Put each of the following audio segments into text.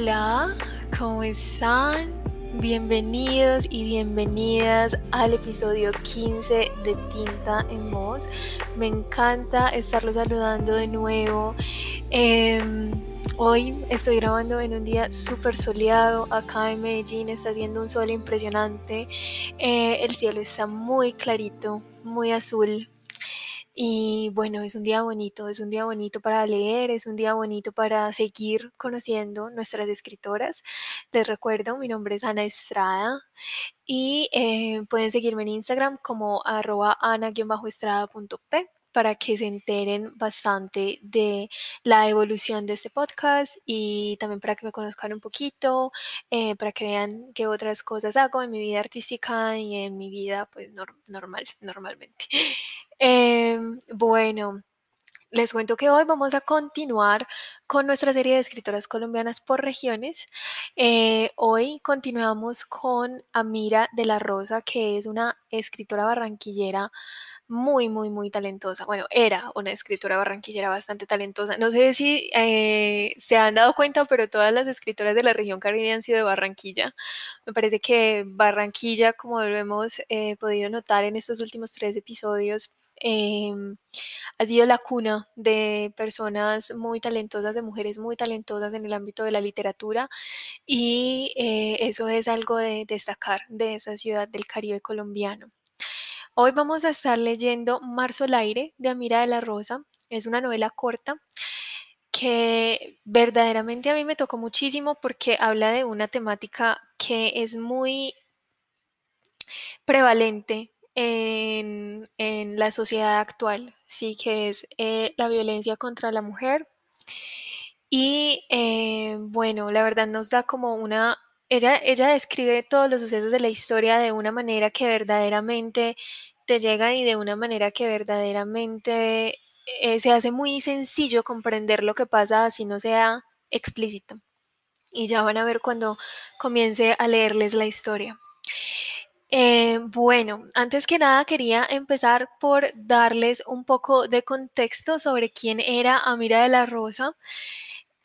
Hola, ¿cómo están? Bienvenidos y bienvenidas al episodio 15 de Tinta en Voz. Me encanta estarlos saludando de nuevo. Em, hoy estoy grabando en un día súper soleado. Acá en Medellín está haciendo un sol impresionante. Eh, el cielo está muy clarito, muy azul. Y bueno, es un día bonito, es un día bonito para leer, es un día bonito para seguir conociendo nuestras escritoras. Les recuerdo, mi nombre es Ana Estrada y eh, pueden seguirme en Instagram como arroba ana-estrada.p para que se enteren bastante de la evolución de este podcast y también para que me conozcan un poquito, eh, para que vean qué otras cosas hago en mi vida artística y en mi vida pues normal, normalmente. Em, bueno, les cuento que hoy vamos a continuar con nuestra serie de escritoras colombianas por regiones. Eh, hoy continuamos con Amira de la Rosa, que es una escritora barranquillera muy, muy, muy talentosa. Bueno, era una escritora barranquillera bastante talentosa. No sé si eh, se han dado cuenta, pero todas las escritoras de la región caribe han sido de Barranquilla. Me parece que Barranquilla, como lo hemos eh, podido notar en estos últimos tres episodios, em, ha sido la cuna de personas muy talentosas, de mujeres muy talentosas en el ámbito de la literatura y eh, eso es algo de destacar de esa ciudad del Caribe colombiano. Hoy vamos a estar leyendo Marzo al aire de Amira de la Rosa. Es una novela corta que verdaderamente a mí me tocó muchísimo porque habla de una temática que es muy prevalente en, la sociedad actual, sí, que es eh, la violencia contra la mujer. Y eh, bueno, la verdad nos da como una ella, ella describe todos los sucesos de la historia de una manera que verdaderamente te llega y de una manera que verdaderamente eh, se hace muy sencillo comprender lo que pasa así no sea explícito. Y ya van a ver cuando comience a leerles la historia. Eh, bueno, antes que nada quería empezar por darles un poco de contexto sobre quién era Amira de la Rosa.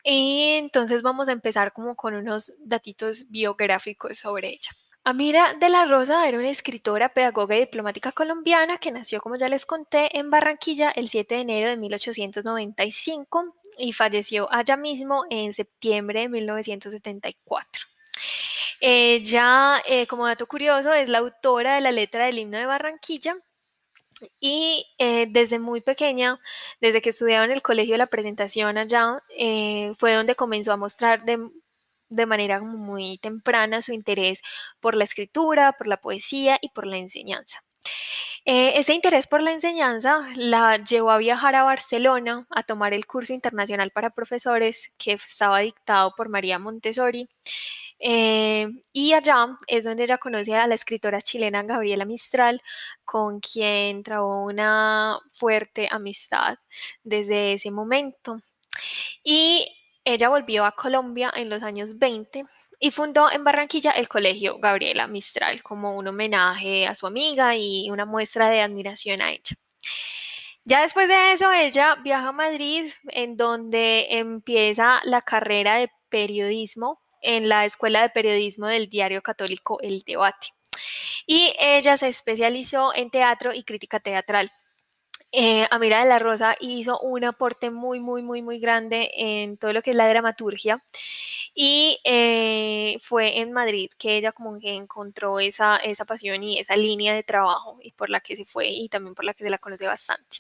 Y entonces vamos a empezar como con unos datitos biográficos sobre ella. Amira de la Rosa era una escritora, pedagoga y diplomática colombiana que nació, como ya les conté, en Barranquilla el 7 de enero de 1895 y falleció allá mismo en septiembre de 1974. Ella, eh, como dato curioso, es la autora de la letra del himno de Barranquilla y eh, desde muy pequeña, desde que estudiaba en el colegio la presentación allá, eh, fue donde comenzó a mostrar de, manera muy temprana su interés por la escritura, por la poesía y por la enseñanza. Eh, ese interés por la enseñanza la llevó a viajar a Barcelona a tomar el curso internacional para profesores que estaba dictado por María Montessori eh, y allá es donde ella conoce a la escritora chilena Gabriela Mistral, con quien trabó una fuerte amistad desde ese momento. Y ella volvió a Colombia en los años 20 y fundó en Barranquilla el colegio Gabriela Mistral como un homenaje a su amiga y una muestra de admiración a ella. Ya después de eso, ella viaja a Madrid, en donde empieza la carrera de periodismo en la Escuela de Periodismo del diario católico El Debate. Y ella se especializó en teatro y crítica teatral. Eh, Amira de la Rosa hizo un aporte muy, muy, muy, muy grande en todo lo que es la dramaturgia. Y eh, fue en Madrid que ella como que encontró esa, esa pasión y esa línea de trabajo y por la que se fue y también por la que se la conoce bastante.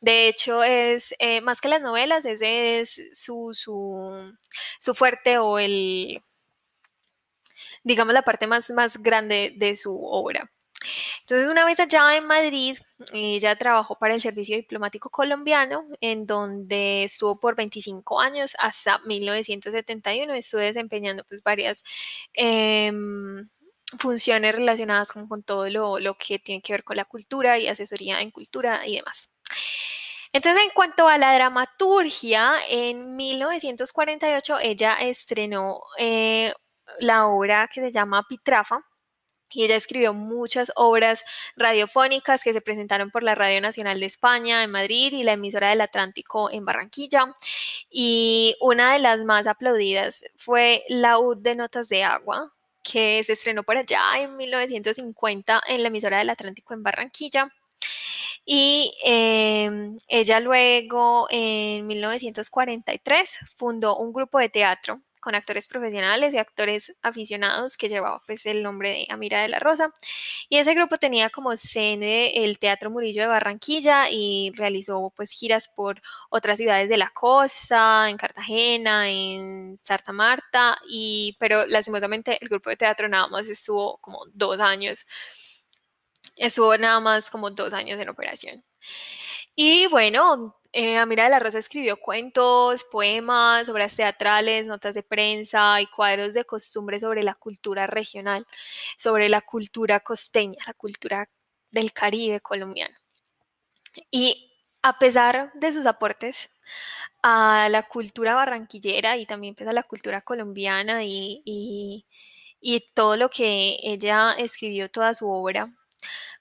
De hecho, es eh, más que las novelas, ese es su, su, fuerte o el, digamos, la parte más, más grande de su obra. Entonces, una vez allá en Madrid, ella trabajó para el Servicio Diplomático Colombiano, en donde estuvo por 25 años hasta 1971. Estuvo desempeñando pues varias em, funciones relacionadas con, todo lo, lo, que tiene que ver con la cultura y asesoría en cultura y demás. Entonces, en cuanto a la dramaturgia, en 1948 ella estrenó eh, la obra que se llama Pitrafa y ella escribió muchas obras radiofónicas que se presentaron por la Radio Nacional de España en Madrid y la emisora del Atlántico en Barranquilla. Y una de las más aplaudidas fue Laúd de Notas de Agua, que se estrenó por allá en 1950 en la emisora del Atlántico en Barranquilla. Y eh, ella luego, en 1943, fundó un grupo de teatro con actores profesionales y actores aficionados que llevaba pues el nombre de Amira de la Rosa. Y ese grupo tenía como sede el Teatro Murillo de Barranquilla y realizó pues giras por otras ciudades de la costa, en Cartagena, en Santa Marta, y, pero lastimosamente el grupo de teatro nada más estuvo como dos años. Estuvo nada más como dos años en operación. Y bueno, eh, Amira de la Rosa escribió cuentos, poemas, obras teatrales, notas de prensa y cuadros de costumbre sobre la cultura regional, sobre la cultura costeña, la cultura del Caribe colombiano. Y a pesar de sus aportes a la cultura barranquillera y también pues, a la cultura colombiana y, y todo lo que ella escribió, toda su obra,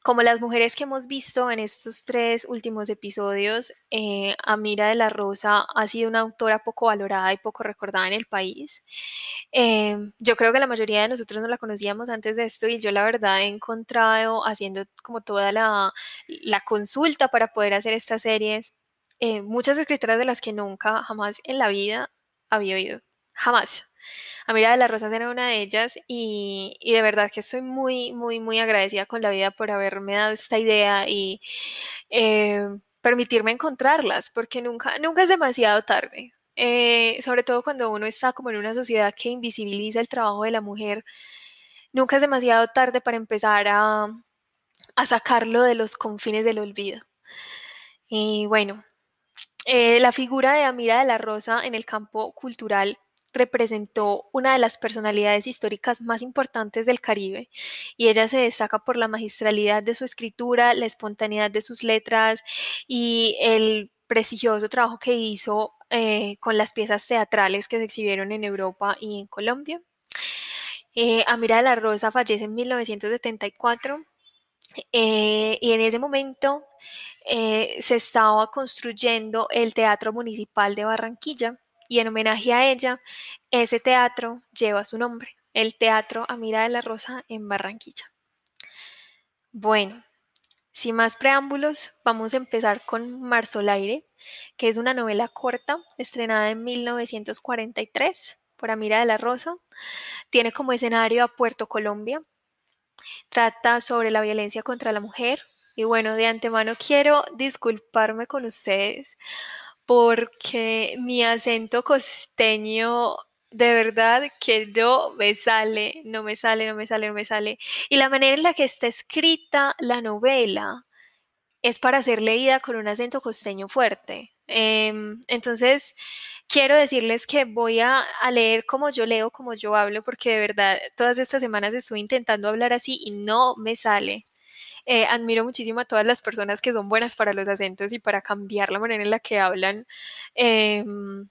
como las mujeres que hemos visto en estos tres últimos episodios, eh, Amira de la Rosa ha sido una autora poco valorada y poco recordada en el país. Em, yo creo que la mayoría de nosotros no la conocíamos antes de esto y yo la verdad he encontrado haciendo como toda la, consulta para poder hacer estas series, eh, muchas escritoras de las que nunca, jamás en la vida había oído. Jamás. Amira de las Rosas era una de ellas y, de verdad que estoy muy, muy, muy agradecida con la vida por haberme dado esta idea y eh, permitirme encontrarlas, porque nunca, nunca es demasiado tarde. Eh, sobre todo cuando uno está como en una sociedad que invisibiliza el trabajo de la mujer, nunca es demasiado tarde para empezar a, a sacarlo de los confines del olvido. Y bueno, eh, la figura de Amira de la Rosa en el campo cultural representó una de las personalidades históricas más importantes del Caribe y ella se destaca por la magistralidad de su escritura, la espontaneidad de sus letras y el prestigioso trabajo que hizo eh, con las piezas teatrales que se exhibieron en Europa y en Colombia. Eh, Amira de la Rosa fallece en 1974 eh, y en ese momento se estaba construyendo el Teatro Municipal de Barranquilla y en homenaje a ella, ese teatro lleva su nombre, el Teatro Amira de la Rosa en Barranquilla. Bueno, sin más preámbulos, vamos a empezar con Marzolaire, que es una novela corta estrenada en 1943 por Amira de la Rosa. Tiene como escenario a Puerto Colombia. Trata sobre la violencia contra la mujer. Y bueno, de antemano quiero disculparme con ustedes porque mi acento costeño de verdad que no me sale, no me sale, no me sale, no me sale. Y la manera en la que está escrita la novela es para ser leída con un acento costeño fuerte. Em, entonces, quiero decirles que voy a, a, leer como yo leo, como yo hablo, porque de verdad todas estas semanas estuve intentando hablar así y no me sale. Eh, admiro muchísimo a todas las personas que son buenas para los acentos y para cambiar la manera en la que hablan. Em,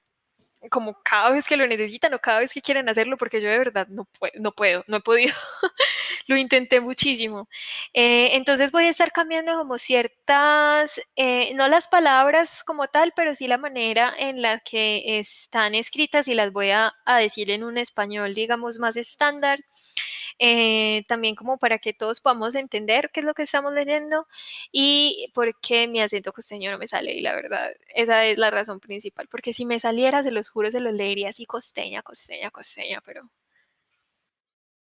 como cada vez que lo necesitan o cada vez que quieren hacerlo, porque yo de verdad no, puedo, no puedo, no he podido. lo intenté muchísimo. Eh, entonces voy a estar cambiando como ciertas, eh, no las palabras como tal, pero sí la manera en la que están escritas y las voy a, a decir en un español, digamos, más estándar. Eh, también como para que todos podamos entender qué es lo que estamos leyendo y por qué mi acento costeño no me sale. Y la verdad, esa es la razón principal, porque si me saliera, se los juro, se los leería así costeña, costeña, costeña, pero...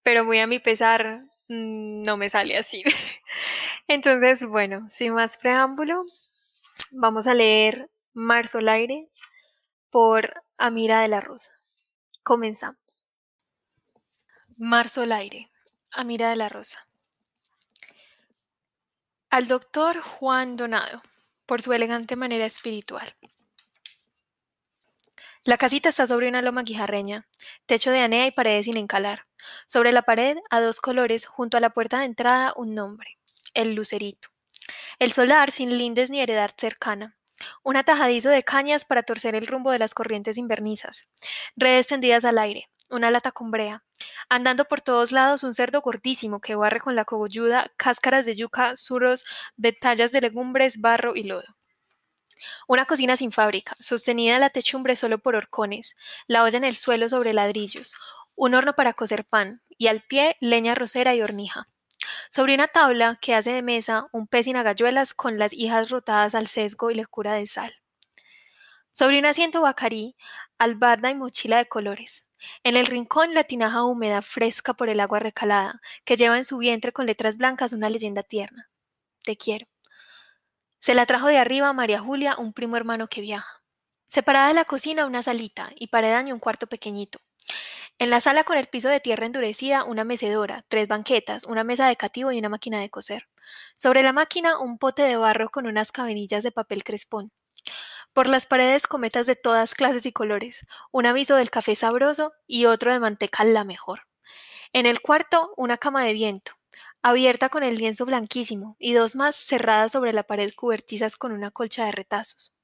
Pero muy a mi pesar, mm, no me sale así. Entonces, bueno, sin más preámbulo, vamos a leer Marzo al aire por Amira de la Rosa. Comenzamos. Marzo al aire. Amira de la Rosa. Al doctor Juan Donado, por su elegante manera espiritual. La casita está sobre una loma guijarreña, techo de anea y paredes sin encalar. Sobre la pared, a dos colores, junto a la puerta de entrada, un nombre, el lucerito. El solar sin lindes ni heredad cercana. Un atajadizo de cañas para torcer el rumbo de las corrientes invernizas. Redes tendidas al aire una lata con brea. Andando por todos lados un cerdo gordísimo que barre con la cogolluda cáscaras de yuca, suros, betallas de legumbres, barro y lodo. Una cocina sin fábrica, sostenida en la techumbre solo por horcones, la olla en el suelo sobre ladrillos, un horno para cocer pan, y al pie leña rosera y hornija. Sobre una tabla que hace de mesa un pez sin agalluelas con las hijas rotadas al sesgo y lecura de sal. Sobre un asiento bacarí, albarda y mochila de colores. En el rincón la tinaja húmeda, fresca por el agua recalada, que lleva en su vientre con letras blancas una leyenda tierna. Te quiero. Se la trajo de arriba a María Julia, un primo hermano que viaja. Separada de la cocina una salita y paredaño un cuarto pequeñito. En la sala con el piso de tierra endurecida una mecedora, tres banquetas, una mesa de cativo y una máquina de coser. Sobre la máquina un pote de barro con unas cabenillas de papel crespón. Por las paredes cometas de todas clases y colores, un aviso del café sabroso y otro de manteca la mejor. En el cuarto, una cama de viento, abierta con el lienzo blanquísimo, y dos más cerradas sobre la pared cubertizas con una colcha de retazos.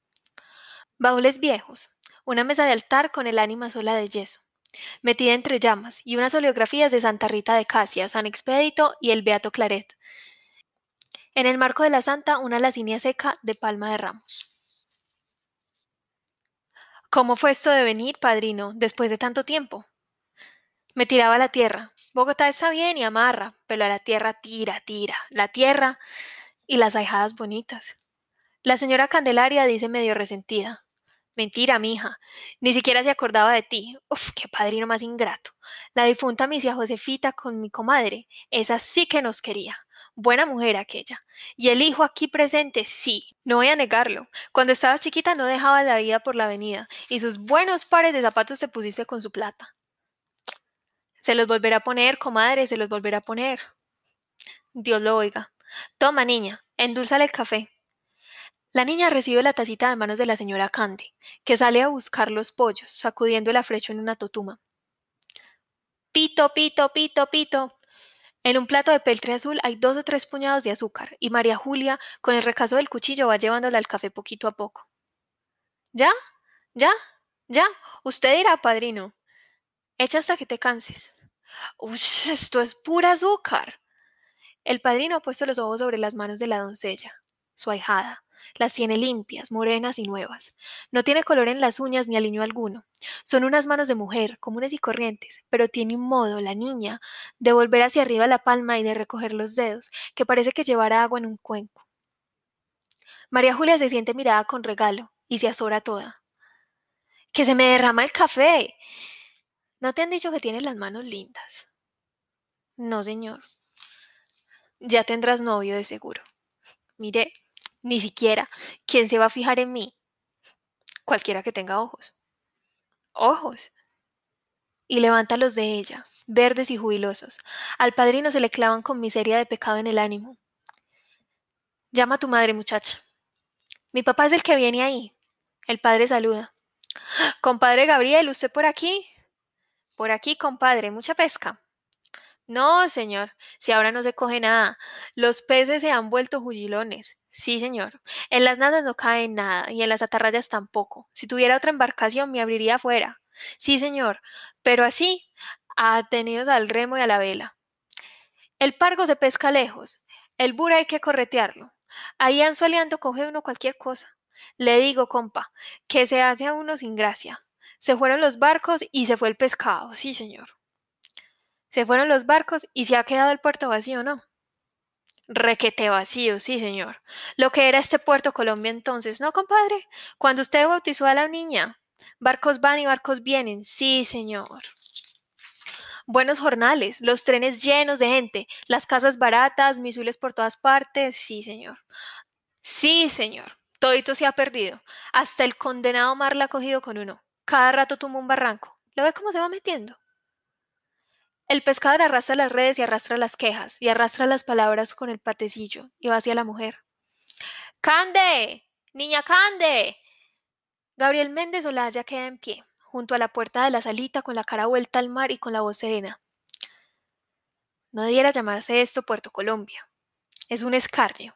Baúles viejos, una mesa de altar con el ánima sola de yeso, metida entre llamas, y unas oleografías de Santa Rita de Casia, San Expedito y el Beato Claret. En el marco de la santa, una lacinia seca de palma de ramos. ¿Cómo fue esto de venir, padrino, después de tanto tiempo? Me tiraba a la tierra. Bogotá está bien y amarra, pero a la tierra tira, tira, la tierra y las ahijadas bonitas. La señora Candelaria dice medio resentida. Mentira, mija. Ni siquiera se acordaba de ti. Uf, qué padrino más ingrato. La difunta misia Josefita con mi comadre. Esa sí que nos quería. Buena mujer aquella. Y el hijo aquí presente, sí, no voy a negarlo. Cuando estabas chiquita no dejabas la vida por la avenida, y sus buenos pares de zapatos te pusiste con su plata. Se los volverá a poner, comadre, se los volverá a poner. Dios lo oiga. Toma, niña, endulzale el café. La niña recibe la tacita de manos de la señora Cande, que sale a buscar los pollos, sacudiendo el afrecho en una totuma. Pito, pito, pito, pito. En un plato de peltre azul hay dos o tres puñados de azúcar, y María Julia, con el recaso del cuchillo, va llevándola al café poquito a poco. ¿Ya? ¿Ya? ¿Ya? Usted dirá, padrino. Echa hasta que te canses. Uy, esto es pura azúcar. El padrino ha puesto los ojos sobre las manos de la doncella, su ahijada. Las tiene limpias, morenas y nuevas. No tiene color en las uñas ni aliño alguno. Son unas manos de mujer, comunes y corrientes, pero tiene un modo, la niña, de volver hacia arriba la palma y de recoger los dedos, que parece que llevara agua en un cuenco. María Julia se siente mirada con regalo y se azora toda. ¡Que se me derrama el café! ¿No te han dicho que tienes las manos lindas? No, señor. Ya tendrás novio de seguro. Mire, ni siquiera. ¿Quién se va a fijar en mí? Cualquiera que tenga ojos. Ojos. Y levanta los de ella, verdes y jubilosos. Al padrino se le clavan con miseria de pecado en el ánimo. Llama a tu madre, muchacha. Mi papá es el que viene ahí. El padre saluda. Compadre Gabriel, ¿usted por aquí? Por aquí, compadre, mucha pesca. No, señor, si ahora no se coge nada. Los peces se han vuelto jugilones. Sí, señor. En las nadas no cae nada y en las atarrayas tampoco. Si tuviera otra embarcación me abriría afuera. Sí, señor, pero así, atenidos al remo y a la vela. El pargo se pesca lejos. El bura hay que corretearlo. Ahí anzueleando coge uno cualquier cosa. Le digo, compa, que se hace a uno sin gracia. Se fueron los barcos y se fue el pescado. Sí, señor. Se fueron los barcos y se ha quedado el puerto vacío, ¿no? Requete vacío, sí, señor. Lo que era este puerto Colombia entonces, ¿no, compadre? Cuando usted bautizó a la niña. Barcos van y barcos vienen, sí, señor. Buenos jornales, los trenes llenos de gente, las casas baratas, misiles por todas partes, sí, señor. Sí, señor. Todito se ha perdido. Hasta el condenado mar la ha cogido con uno. Cada rato tumba un barranco. ¿Lo ve cómo se va metiendo? El pescador arrastra las redes y arrastra las quejas, y arrastra las palabras con el patecillo, y va hacia la mujer. ¡Cande! ¡Niña Cande! Gabriel Méndez Olaya queda en pie, junto a la puerta de la salita, con la cara vuelta al mar y con la voz serena. No debiera llamarse esto Puerto Colombia. Es un escarnio.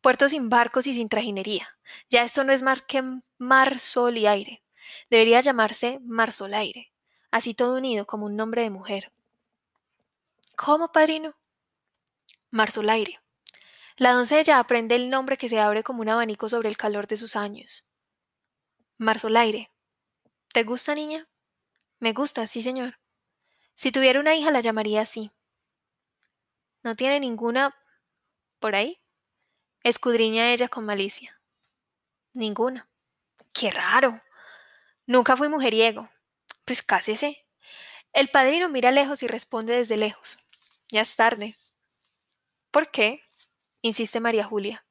Puerto sin barcos y sin trajinería. Ya esto no es más que mar, sol y aire. Debería llamarse mar, sol, aire así todo unido como un nombre de mujer. ¿Cómo, padrino? Marzolaire. La doncella aprende el nombre que se abre como un abanico sobre el calor de sus años. Marzolaire. ¿Te gusta, niña? Me gusta, sí, señor. Si tuviera una hija la llamaría así. ¿No tiene ninguna por ahí? Escudriña ella con malicia. Ninguna. Qué raro. Nunca fui mujeriego. Pues cásese. El padrino mira lejos y responde desde lejos. Ya es tarde. ¿Por qué? insiste María Julia.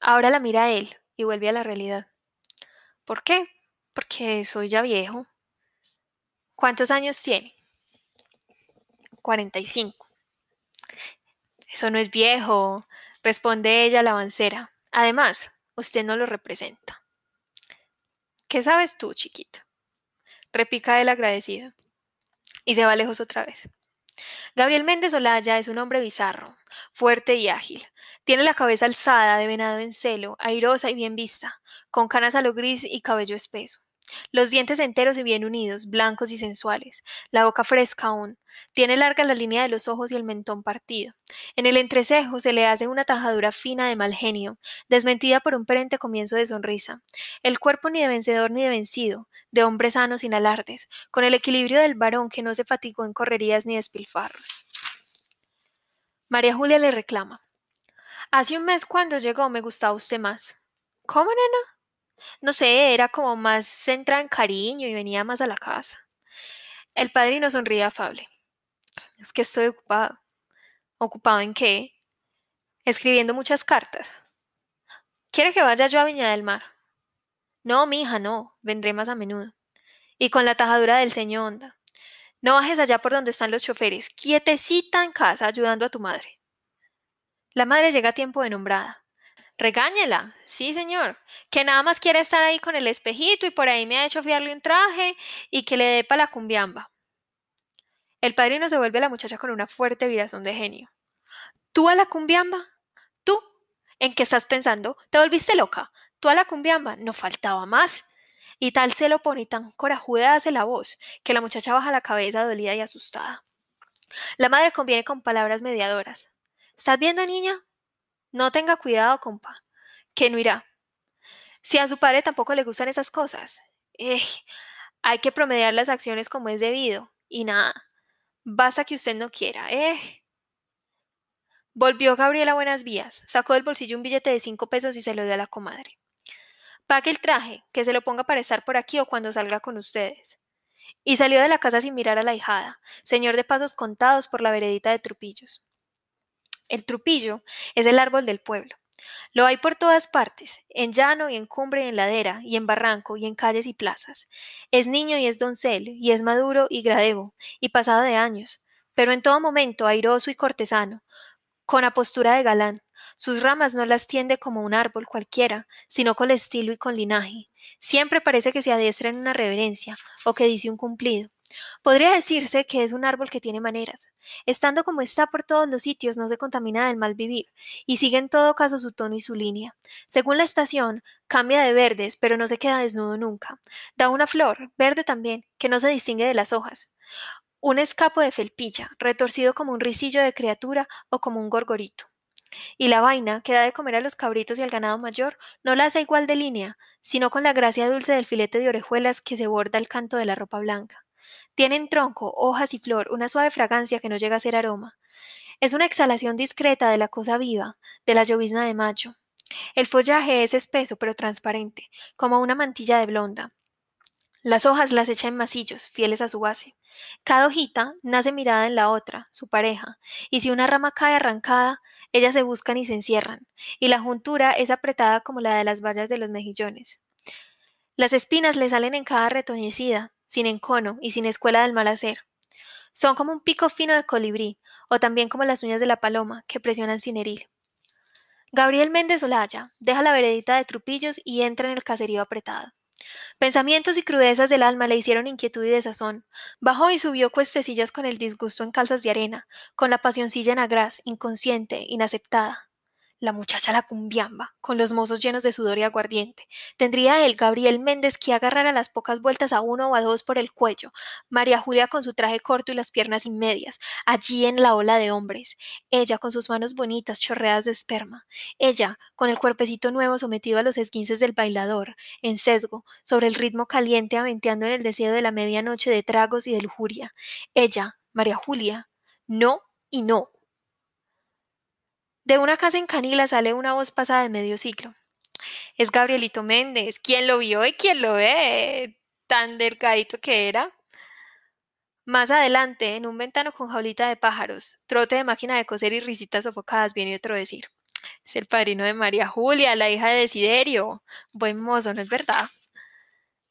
Ahora la mira a él y vuelve a la realidad. ¿Por qué? Porque soy ya viejo. ¿Cuántos años tiene? 45. Eso no es viejo, responde ella la avancera. Además, usted no lo representa. ¿Qué sabes tú, chiquita? repica el agradecido. Y se va lejos otra vez. Gabriel Méndez Olaya es un hombre bizarro, fuerte y ágil. Tiene la cabeza alzada, de venado en celo, airosa y bien vista, con canas a lo gris y cabello espeso. Los dientes enteros y bien unidos, blancos y sensuales, la boca fresca aún. Tiene larga la línea de los ojos y el mentón partido. En el entrecejo se le hace una tajadura fina de mal genio, desmentida por un perente comienzo de sonrisa. El cuerpo ni de vencedor ni de vencido, de hombre sano sin alardes, con el equilibrio del varón que no se fatigó en correrías ni despilfarros. María Julia le reclama. Hace un mes cuando llegó me gustaba usted más. ¿Cómo, nena? No sé, era como más centrada en cariño y venía más a la casa. El padrino sonríe afable. Es que estoy ocupado. ¿Ocupado en qué? Escribiendo muchas cartas. ¿Quiere que vaya yo a Viña del Mar? No, mi hija, no. Vendré más a menudo. Y con la tajadura del señor Onda. No bajes allá por donde están los choferes. Quietecita en casa ayudando a tu madre. La madre llega a tiempo de nombrada. Regáñela, sí, señor, que nada más quiere estar ahí con el espejito y por ahí me ha hecho fiarle un traje y que le dé para la cumbiamba. El padrino se vuelve a la muchacha con una fuerte virazón de genio. ¿Tú a la cumbiamba? ¿Tú? ¿En qué estás pensando? ¿Te volviste loca? ¿Tú a la cumbiamba? No faltaba más. Y tal se lo pone y tan corajuda hace la voz que la muchacha baja la cabeza dolida y asustada. La madre conviene con palabras mediadoras. ¿Estás viendo, niña? No tenga cuidado, compa, que no irá. Si a su padre tampoco le gustan esas cosas, eh, hay que promediar las acciones como es debido. Y nada, basta que usted no quiera, eh. Volvió Gabriela a buenas vías, sacó del bolsillo un billete de cinco pesos y se lo dio a la comadre. Pague el traje, que se lo ponga para estar por aquí o cuando salga con ustedes. Y salió de la casa sin mirar a la hijada, señor de pasos contados por la veredita de Trupillos. El trupillo es el árbol del pueblo. Lo hay por todas partes, en llano y en cumbre y en ladera, y en barranco y en calles y plazas. Es niño y es doncel, y es maduro y gradevo, y pasado de años, pero en todo momento airoso y cortesano, con apostura de galán. Sus ramas no las tiende como un árbol cualquiera, sino con estilo y con linaje. Siempre parece que se adiestra en una reverencia, o que dice un cumplido. Podría decirse que es un árbol que tiene maneras. Estando como está por todos los sitios, no se contamina del mal vivir, y sigue en todo caso su tono y su línea. Según la estación, cambia de verdes, pero no se queda desnudo nunca. Da una flor, verde también, que no se distingue de las hojas. Un escapo de felpilla, retorcido como un risillo de criatura o como un gorgorito. Y la vaina, que da de comer a los cabritos y al ganado mayor, no la hace igual de línea, sino con la gracia dulce del filete de orejuelas que se borda el canto de la ropa blanca. Tienen tronco, hojas y flor, una suave fragancia que no llega a ser aroma. Es una exhalación discreta de la cosa viva, de la llovizna de mayo. El follaje es espeso pero transparente, como una mantilla de blonda. Las hojas las echa en masillos, fieles a su base. Cada hojita nace mirada en la otra, su pareja, y si una rama cae arrancada, ellas se buscan y se encierran, y la juntura es apretada como la de las vallas de los mejillones. Las espinas le salen en cada retoñecida, sin encono y sin escuela del mal hacer. Son como un pico fino de colibrí, o también como las uñas de la paloma, que presionan sin herir. Gabriel Méndez Olaya deja la veredita de trupillos y entra en el caserío apretado. Pensamientos y crudezas del alma le hicieron inquietud y desazón. Bajó y subió cuestecillas con el disgusto en calzas de arena, con la pasioncilla en agraz, inconsciente, inaceptada. La muchacha la cumbiamba, con los mozos llenos de sudor y aguardiente. Tendría él, Gabriel Méndez, que agarrar a las pocas vueltas a uno o a dos por el cuello, María Julia con su traje corto y las piernas inmedias, allí en la ola de hombres, ella con sus manos bonitas chorreadas de esperma, ella con el cuerpecito nuevo sometido a los esguinces del bailador, en sesgo, sobre el ritmo caliente aventeando en el deseo de la medianoche de tragos y de lujuria, ella, María Julia, no y no, de una casa en Canila sale una voz pasada de medio siglo. Es Gabrielito Méndez. ¿Quién lo vio y quién lo ve? Tan delgadito que era. Más adelante, en un ventano con jaulita de pájaros, trote de máquina de coser y risitas sofocadas, viene otro decir. Es el padrino de María Julia, la hija de Desiderio. Buen mozo, ¿no es verdad?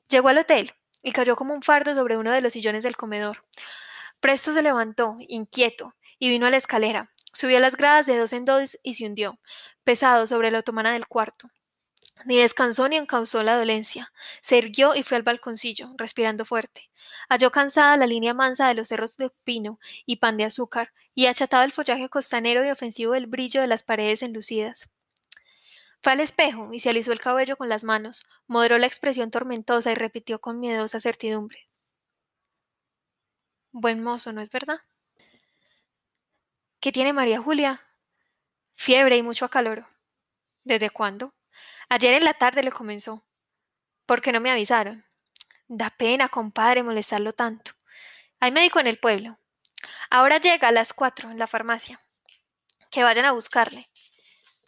Llegó al hotel y cayó como un fardo sobre uno de los sillones del comedor. Presto se levantó, inquieto, y vino a la escalera. Subió las gradas de dos en dos y se hundió, pesado sobre la otomana del cuarto. Ni descansó ni encausó la dolencia. Se irguió y fue al balconcillo, respirando fuerte. Halló cansada la línea mansa de los cerros de pino y pan de azúcar, y achatado el follaje costanero y ofensivo del brillo de las paredes enlucidas. Fue al espejo y se alisó el cabello con las manos, moderó la expresión tormentosa y repitió con miedosa certidumbre. Buen mozo, ¿no es verdad? ¿Qué tiene María Julia? Fiebre y mucho acaloro. ¿Desde cuándo? Ayer en la tarde le comenzó. ¿Por qué no me avisaron? Da pena, compadre, molestarlo tanto. Hay médico en el pueblo. Ahora llega a las cuatro en la farmacia. Que vayan a buscarle.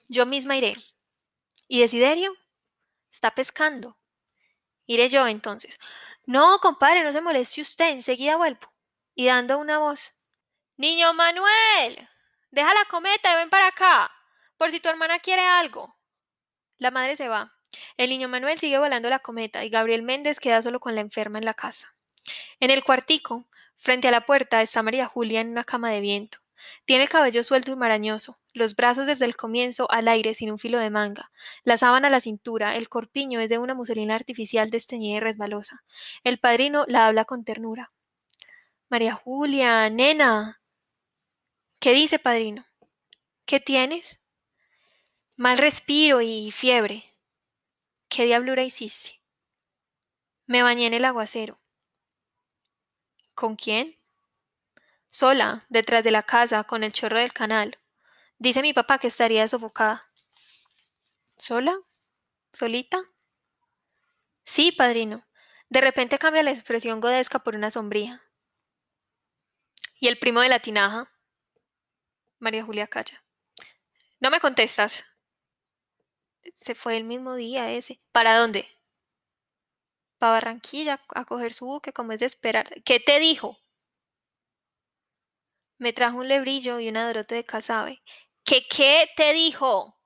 Yo misma iré. ¿Y Desiderio? Está pescando. Iré yo entonces. No, compadre, no se moleste usted, enseguida vuelvo. Y dando una voz. Niño Manuel, deja la cometa y ven para acá, por si tu hermana quiere algo. La madre se va. El niño Manuel sigue volando la cometa y Gabriel Méndez queda solo con la enferma en la casa. En el cuartico, frente a la puerta, está María Julia en una cama de viento. Tiene el cabello suelto y marañoso, los brazos desde el comienzo al aire sin un filo de manga, la sábana a la cintura, el corpiño es de una muselina artificial desteñida y resbalosa. El padrino la habla con ternura. María Julia, nena, ¿Qué dice, padrino? ¿Qué tienes? Mal respiro y fiebre. ¿Qué diablura hiciste? Me bañé en el aguacero. ¿Con quién? Sola, detrás de la casa, con el chorro del canal. Dice mi papá que estaría sofocada. ¿Sola? ¿Solita? Sí, padrino. De repente cambia la expresión godesca por una sombría. ¿Y el primo de la tinaja? María Julia calla. No me contestas. Se fue el mismo día ese. ¿Para dónde? Para Barranquilla a coger su buque, como es de esperar. ¿Qué te dijo? Me trajo un lebrillo y una dorote de casabe. ¿Qué qué te dijo?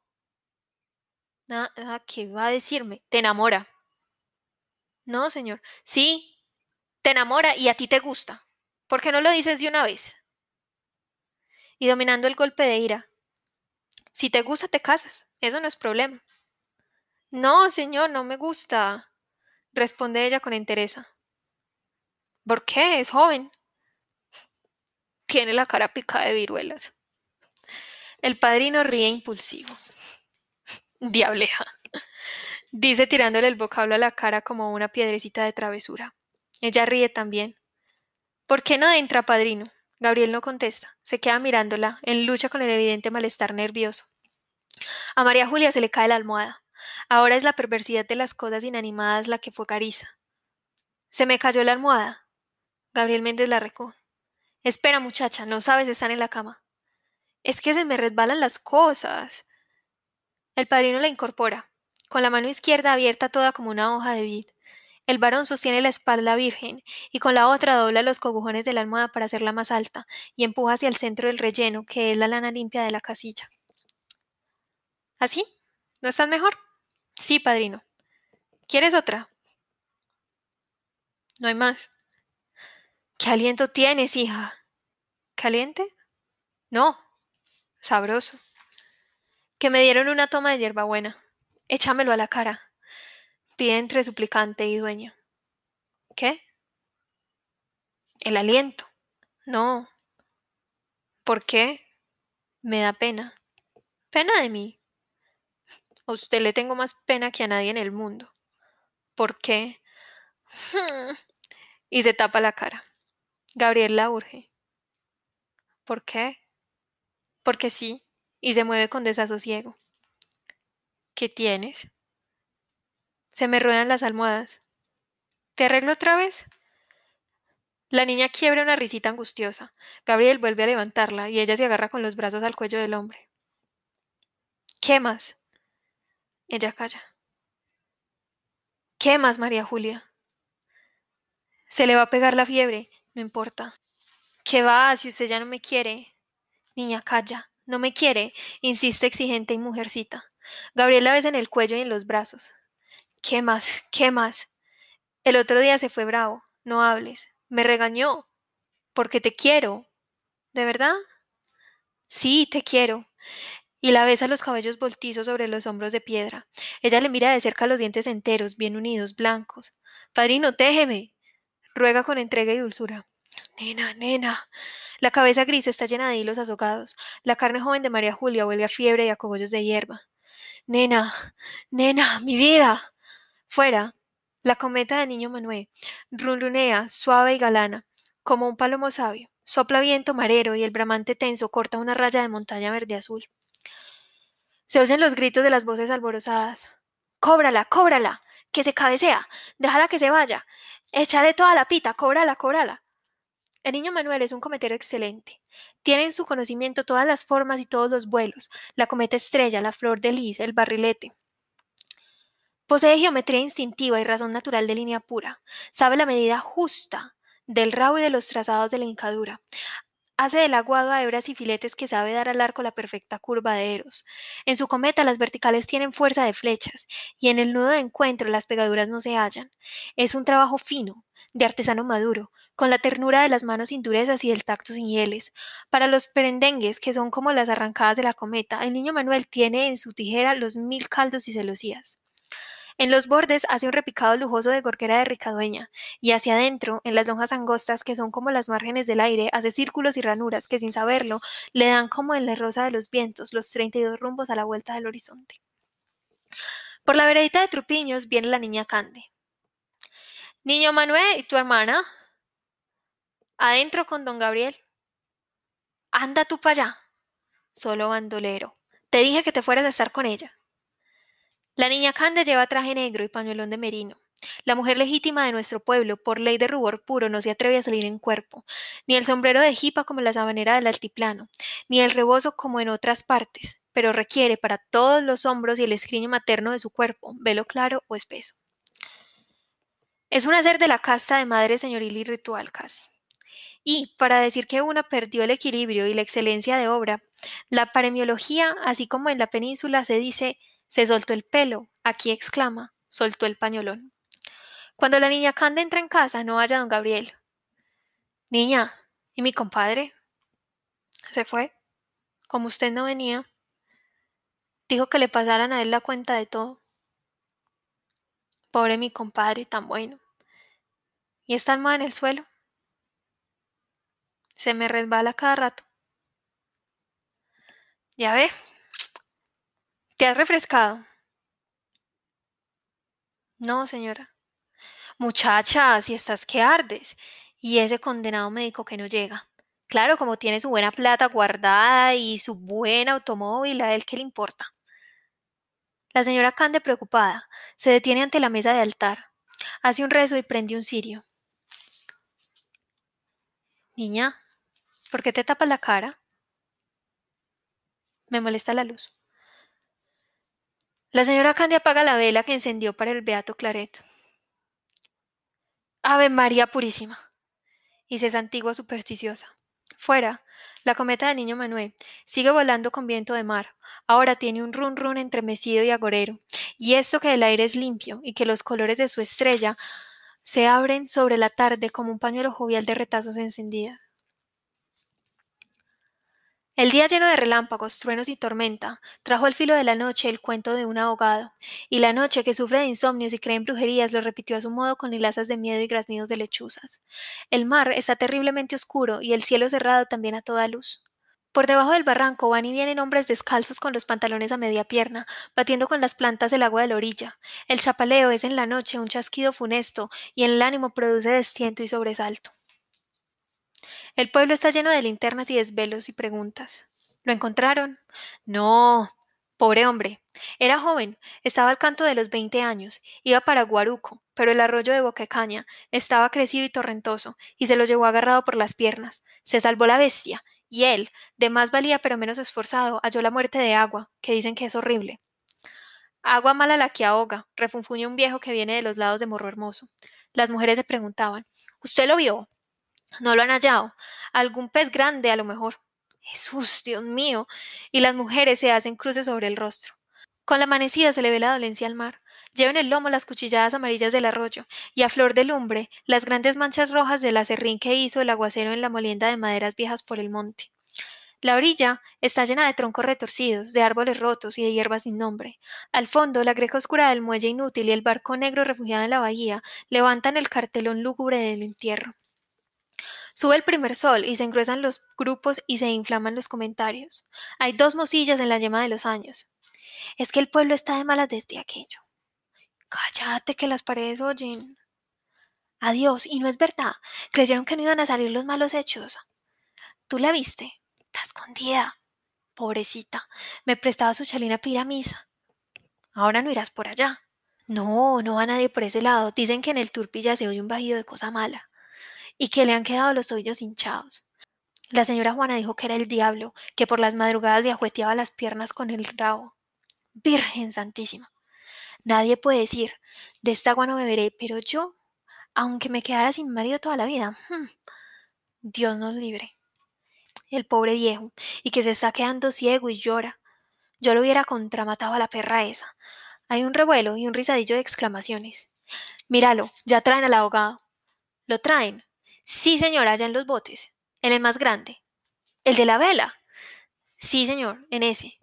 Nada, ¿qué va a decirme? ¿Te enamora? No, señor. Sí, te enamora y a ti te gusta. ¿Por qué no lo dices de una vez? Y dominando el golpe de ira. Si te gusta, te casas. Eso no es problema. No, señor, no me gusta, responde ella con entereza. ¿Por qué? Es joven. Tiene la cara picada de viruelas. El padrino ríe impulsivo. Diableja, dice tirándole el vocablo a la cara como una piedrecita de travesura. Ella ríe también. ¿Por qué no entra, padrino? Gabriel no contesta, se queda mirándola, en lucha con el evidente malestar nervioso. A María Julia se le cae la almohada. Ahora es la perversidad de las cosas inanimadas la que focariza. Se me cayó la almohada. Gabriel Méndez la recoge. Espera, muchacha, no sabes estar en la cama. Es que se me resbalan las cosas. El padrino la incorpora, con la mano izquierda abierta toda como una hoja de vid. El varón sostiene la espalda virgen y con la otra dobla los cogujones de la almohada para hacerla más alta y empuja hacia el centro del relleno, que es la lana limpia de la casilla. ¿Así? ¿No estás mejor? Sí, padrino. ¿Quieres otra? No hay más. ¿Qué aliento tienes, hija? ¿Caliente? No. Sabroso. Que me dieron una toma de hierbabuena. Échamelo a la cara pide entre suplicante y dueño. ¿Qué? El aliento. No. ¿Por qué? Me da pena. ¿Pena de mí? A usted le tengo más pena que a nadie en el mundo. ¿Por qué? y se tapa la cara. Gabriel la urge. ¿Por qué? Porque sí, y se mueve con desasosiego. ¿Qué tienes? Se me ruedan las almohadas. ¿Te arreglo otra vez? La niña quiebra una risita angustiosa. Gabriel vuelve a levantarla y ella se agarra con los brazos al cuello del hombre. ¿Qué más? Ella calla. ¿Qué más, María Julia? Se le va a pegar la fiebre, no importa. ¿Qué va si usted ya no me quiere? Niña, calla. No me quiere, insiste exigente y mujercita. Gabriel la besa en el cuello y en los brazos. ¿Qué más? ¿Qué más? El otro día se fue bravo. No hables. Me regañó. Porque te quiero. ¿De verdad? Sí, te quiero. Y la besa los cabellos voltizos sobre los hombros de piedra. Ella le mira de cerca los dientes enteros, bien unidos, blancos. Padrino, téjeme. Ruega con entrega y dulzura. Nena, nena. La cabeza gris está llena de hilos azogados. La carne joven de María Julia vuelve a fiebre y a cogollos de hierba. Nena, nena, mi vida. Fuera. La cometa de niño Manuel runrunea, suave y galana, como un palomo sabio. Sopla viento marero y el bramante tenso corta una raya de montaña verde azul. Se oyen los gritos de las voces alborozadas. Cóbrala, cóbrala, que se cabecea, déjala que se vaya, échale toda la pita, cóbrala, cóbrala. El niño Manuel es un cometero excelente. Tiene en su conocimiento todas las formas y todos los vuelos, la cometa estrella, la flor de lis, el barrilete. Posee geometría instintiva y razón natural de línea pura. Sabe la medida justa del rabo y de los trazados de la hincadura. Hace del aguado a hebras y filetes que sabe dar al arco la perfecta curva de Eros. En su cometa las verticales tienen fuerza de flechas, y en el nudo de encuentro las pegaduras no se hallan. Es un trabajo fino, de artesano maduro, con la ternura de las manos sin durezas y del tacto sin hieles. Para los perendengues, que son como las arrancadas de la cometa, el niño Manuel tiene en su tijera los mil caldos y celosías. En los bordes hace un repicado lujoso de gorguera de ricadueña, y hacia adentro, en las lonjas angostas que son como las márgenes del aire, hace círculos y ranuras que sin saberlo le dan como en la rosa de los vientos los treinta y dos rumbos a la vuelta del horizonte. Por la veredita de Trupiños viene la niña Cande, Niño Manuel, ¿y tu hermana? Adentro con don Gabriel. Anda tú para allá. Solo bandolero. Te dije que te fueras a estar con ella. La niña Cande lleva traje negro y pañuelón de merino. La mujer legítima de nuestro pueblo, por ley de rubor puro, no se atreve a salir en cuerpo, ni el sombrero de jipa como la sabanera del altiplano, ni el rebozo como en otras partes, pero requiere para todos los hombros y el escriño materno de su cuerpo, velo claro o espeso. Es un hacer de la casta de madre señoril y ritual casi. Y, para decir que una perdió el equilibrio y la excelencia de obra, la paremiología, así como en la península se dice se soltó el pelo, aquí exclama, soltó el pañolón. Cuando la niña Canda entra en casa, no haya don Gabriel. Niña, ¿y mi compadre? Se fue. Como usted no venía, dijo que le pasaran a él la cuenta de todo. Pobre mi compadre, tan bueno. ¿Y está almohada en el suelo? Se me resbala cada rato. Ya ve. ¿Te has refrescado? No, señora. Muchacha, si estás que ardes. Y ese condenado médico que no llega. Claro, como tiene su buena plata guardada y su buen automóvil, a él qué le importa. La señora Cande, preocupada, se detiene ante la mesa de altar, hace un rezo y prende un cirio. Niña, ¿por qué te tapas la cara? Me molesta la luz. La señora Cande apaga la vela que encendió para el beato Claret. Ave María Purísima. Y se santigua supersticiosa. Fuera, la cometa del niño Manuel sigue volando con viento de mar. Ahora tiene un run run entremecido y agorero. Y esto que el aire es limpio y que los colores de su estrella se abren sobre la tarde como un pañuelo jovial de retazos encendidas. El día lleno de relámpagos, truenos y tormenta trajo al filo de la noche el cuento de un ahogado, y la noche, que sufre de insomnios y cree en brujerías, lo repitió a su modo con hilazas de miedo y graznidos de lechuzas. El mar está terriblemente oscuro y el cielo cerrado también a toda luz. Por debajo del barranco van y vienen hombres descalzos con los pantalones a media pierna, batiendo con las plantas el agua de la orilla. El chapaleo es en la noche un chasquido funesto y en el ánimo produce destiento y sobresalto. El pueblo está lleno de linternas y desvelos y preguntas. ¿Lo encontraron? No. Pobre hombre. Era joven, estaba al canto de los veinte años, iba para Guaruco, pero el arroyo de Boquecaña estaba crecido y torrentoso, y se lo llevó agarrado por las piernas. Se salvó la bestia, y él, de más valía pero menos esforzado, halló la muerte de agua, que dicen que es horrible. Agua mala la que ahoga, refunfuñó un viejo que viene de los lados de Morro Hermoso. Las mujeres le preguntaban ¿Usted lo vio? No lo han hallado. Algún pez grande, a lo mejor. Jesús, Dios mío. Y las mujeres se hacen cruces sobre el rostro. Con la amanecida se le ve la dolencia al mar. Lleva en el lomo las cuchilladas amarillas del arroyo, y a flor de lumbre las grandes manchas rojas del acerrín que hizo el aguacero en la molienda de maderas viejas por el monte. La orilla está llena de troncos retorcidos, de árboles rotos y de hierbas sin nombre. Al fondo, la greca oscura del muelle inútil y el barco negro refugiado en la bahía levantan el cartelón lúgubre del entierro. Sube el primer sol y se engruesan los grupos y se inflaman los comentarios. Hay dos mocillas en la yema de los años. Es que el pueblo está de malas desde aquello. Cállate que las paredes oyen. Adiós, y no es verdad. Creyeron que no iban a salir los malos hechos. ¿Tú la viste? Está escondida. Pobrecita. Me prestaba su chalina para misa. Ahora no irás por allá. No, no va nadie por ese lado. Dicen que en el turpilla se oye un bajido de cosa mala y que le han quedado los oídos hinchados. La señora Juana dijo que era el diablo, que por las madrugadas le ajueteaba las piernas con el rabo. Virgen Santísima. Nadie puede decir, de esta agua no beberé, pero yo, aunque me quedara sin marido toda la vida, hmm, Dios nos libre. El pobre viejo, y que se está quedando ciego y llora. Yo lo hubiera contramatado a la perra esa. Hay un revuelo y un risadillo de exclamaciones. Míralo, ya traen al abogado. Lo traen. Sí, señora, allá en los botes. En el más grande. ¿El de la vela? Sí, señor, en ese.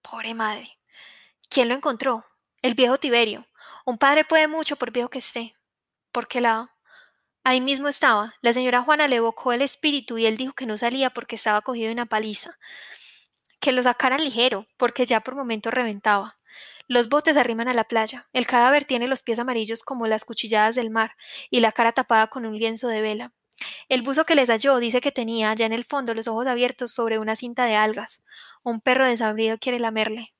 Pobre madre. ¿Quién lo encontró? El viejo Tiberio. Un padre puede mucho por viejo que esté. ¿Por qué lado? Ahí mismo estaba. La señora Juana le evocó el espíritu y él dijo que no salía porque estaba cogido en una paliza. Que lo sacaran ligero, porque ya por momento reventaba. Los botes arriman a la playa. El cadáver tiene los pies amarillos como las cuchilladas del mar y la cara tapada con un lienzo de vela. El buzo que les halló dice que tenía ya en el fondo los ojos abiertos sobre una cinta de algas. Un perro desabrido quiere lamerle.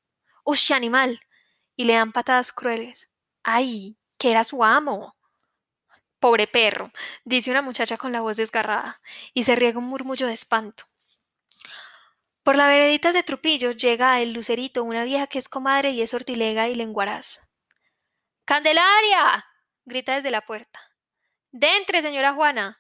¡Ush, animal! Y le dan patadas crueles. ¡Ay! que era su amo! Pobre perro, dice una muchacha con la voz desgarrada, y se riega un murmullo de espanto. Por la veredita de Trupillo llega el lucerito, una vieja que es comadre y es sortilega y lenguaraz. ¡Candelaria! grita desde la puerta. ¡Dentre, señora Juana!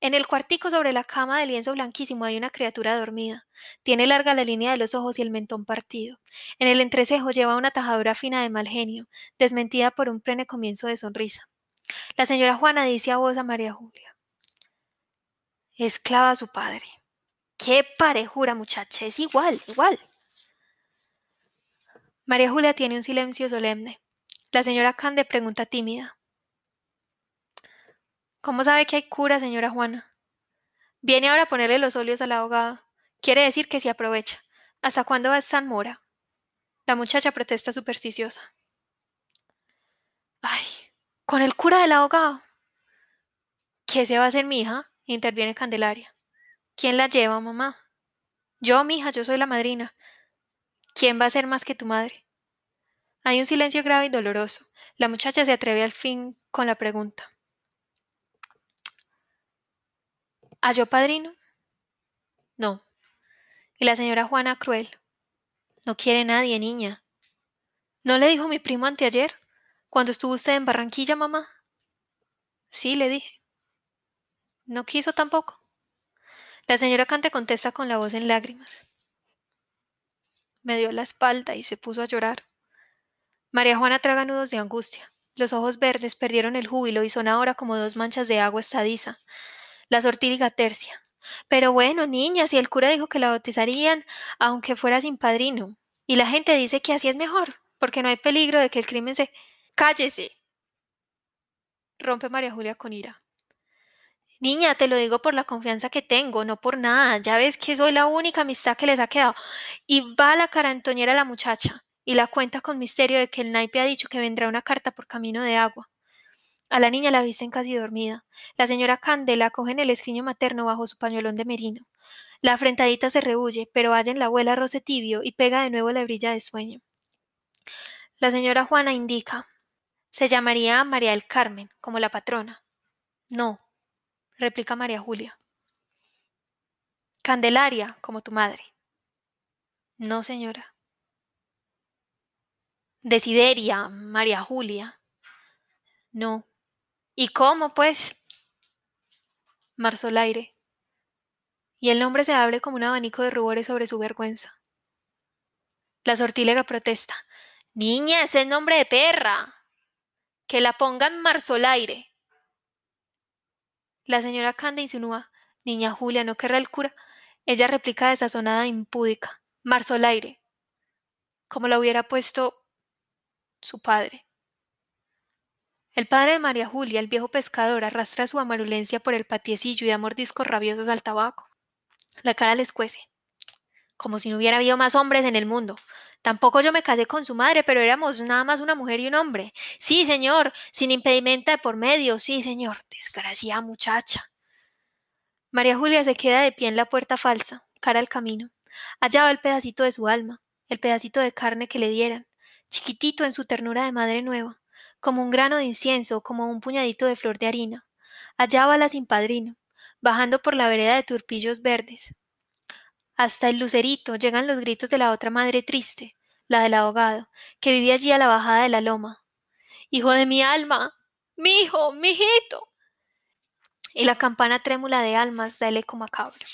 En el cuartico sobre la cama de lienzo blanquísimo hay una criatura dormida. Tiene larga la línea de los ojos y el mentón partido. En el entrecejo lleva una tajadura fina de mal genio, desmentida por un plene comienzo de sonrisa. La señora Juana dice a voz a María Julia. Esclava a su padre. Qué parejura, muchacha, es igual, igual. María Julia tiene un silencio solemne. La señora Cande pregunta tímida. ¿Cómo sabe que hay cura, señora Juana? Viene ahora a ponerle los óleos al abogado. Quiere decir que se aprovecha. ¿Hasta cuándo va San Mora? La muchacha protesta supersticiosa. Ay, con el cura del abogado. ¿Qué se va a hacer mi hija? interviene Candelaria. ¿Quién la lleva, mamá? Yo, mija, yo soy la madrina. ¿Quién va a ser más que tu madre? Hay un silencio grave y doloroso. La muchacha se atreve al fin con la pregunta. ¿A yo padrino? No. ¿Y la señora Juana cruel? No quiere nadie, niña. ¿No le dijo mi primo anteayer? Cuando estuvo usted en Barranquilla, mamá. Sí, le dije. No quiso tampoco. La señora Cante contesta con la voz en lágrimas. Me dio la espalda y se puso a llorar. María Juana traga nudos de angustia. Los ojos verdes perdieron el júbilo y son ahora como dos manchas de agua estadiza. La sortídiga tercia. Pero bueno, niña, si el cura dijo que la bautizarían, aunque fuera sin padrino. Y la gente dice que así es mejor, porque no hay peligro de que el crimen se. ¡Cállese! rompe María Julia con ira. Niña, te lo digo por la confianza que tengo, no por nada. Ya ves que soy la única amistad que les ha quedado. Y va la carantoñera la muchacha y la cuenta con misterio de que el naipe ha dicho que vendrá una carta por camino de agua. A la niña la visten casi dormida. La señora Candela coge en el escriño materno bajo su pañuelón de merino. La afrentadita se rehuye, pero halla en la abuela roce tibio y pega de nuevo la brilla de sueño. La señora Juana indica. Se llamaría María del Carmen, como la patrona. No, replica María Julia. Candelaria, como tu madre. No, señora. Desideria, María Julia. No. ¿Y cómo, pues? Marzolaire. Y el nombre se abre como un abanico de rubores sobre su vergüenza. La sortílega protesta. Niña, es el nombre de perra. Que la pongan Marzolaire. La señora Canda insinúa. Niña Julia, ¿no querrá el cura? Ella replica desazonada e impúdica. Marzolaire. Como la hubiera puesto su padre. El padre de María Julia, el viejo pescador, arrastra su amarulencia por el patiecillo y da mordiscos rabiosos al tabaco. La cara les cuece. Como si no hubiera habido más hombres en el mundo. Tampoco yo me casé con su madre, pero éramos nada más una mujer y un hombre. Sí, señor, sin impedimenta de por medio. Sí, señor. Desgraciada muchacha. María Julia se queda de pie en la puerta falsa, cara al camino. Allá va el pedacito de su alma, el pedacito de carne que le dieran, chiquitito en su ternura de madre nueva, como un grano de incienso, como un puñadito de flor de harina. Allá va sin padrino, bajando por la vereda de turpillos verdes. Hasta el lucerito llegan los gritos de la otra madre triste, la del ahogado, que vivía allí a la bajada de la loma. Hijo de mi alma, mi hijo, mi hijito. Y la campana trémula de almas da el eco macabro.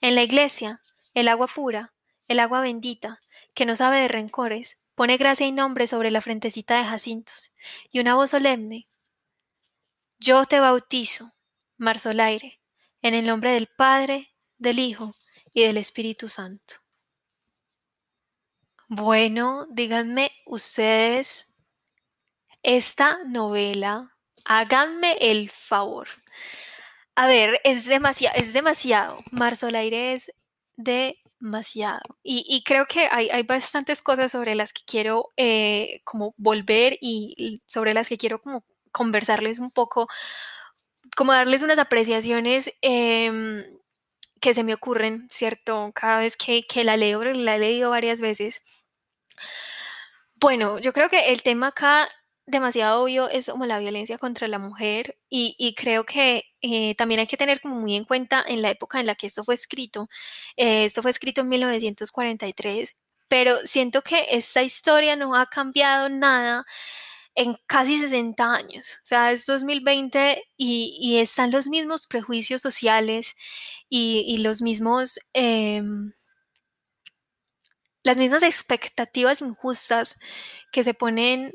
En la iglesia, el agua pura, el agua bendita, que no sabe de rencores, pone gracia y nombre sobre la frentecita de Jacintos, y una voz solemne. Yo te bautizo, Marzolaire, en el nombre del Padre, del Hijo y del Espíritu Santo. Bueno, díganme ustedes esta novela, háganme el favor. A ver, es demasiado, es demasiado. Marzolaire es demasiado. Y, y creo que hay, hay, bastantes cosas sobre las que quiero eh, como volver y sobre las que quiero como conversarles un poco, como darles unas apreciaciones eh, que se me ocurren, ¿cierto? Cada vez que, que la leo, la he leído varias veces. Bueno, yo creo que el tema acá demasiado obvio es como la violencia contra la mujer y, y creo que eh, también hay que tener como muy en cuenta en la época en la que esto fue escrito. Eh, esto fue escrito en 1943, pero siento que esta historia no ha cambiado nada en casi 60 años. O sea, es 2020 y, están los mismos prejuicios sociales y, los mismos... Eh, las mismas expectativas injustas que se ponen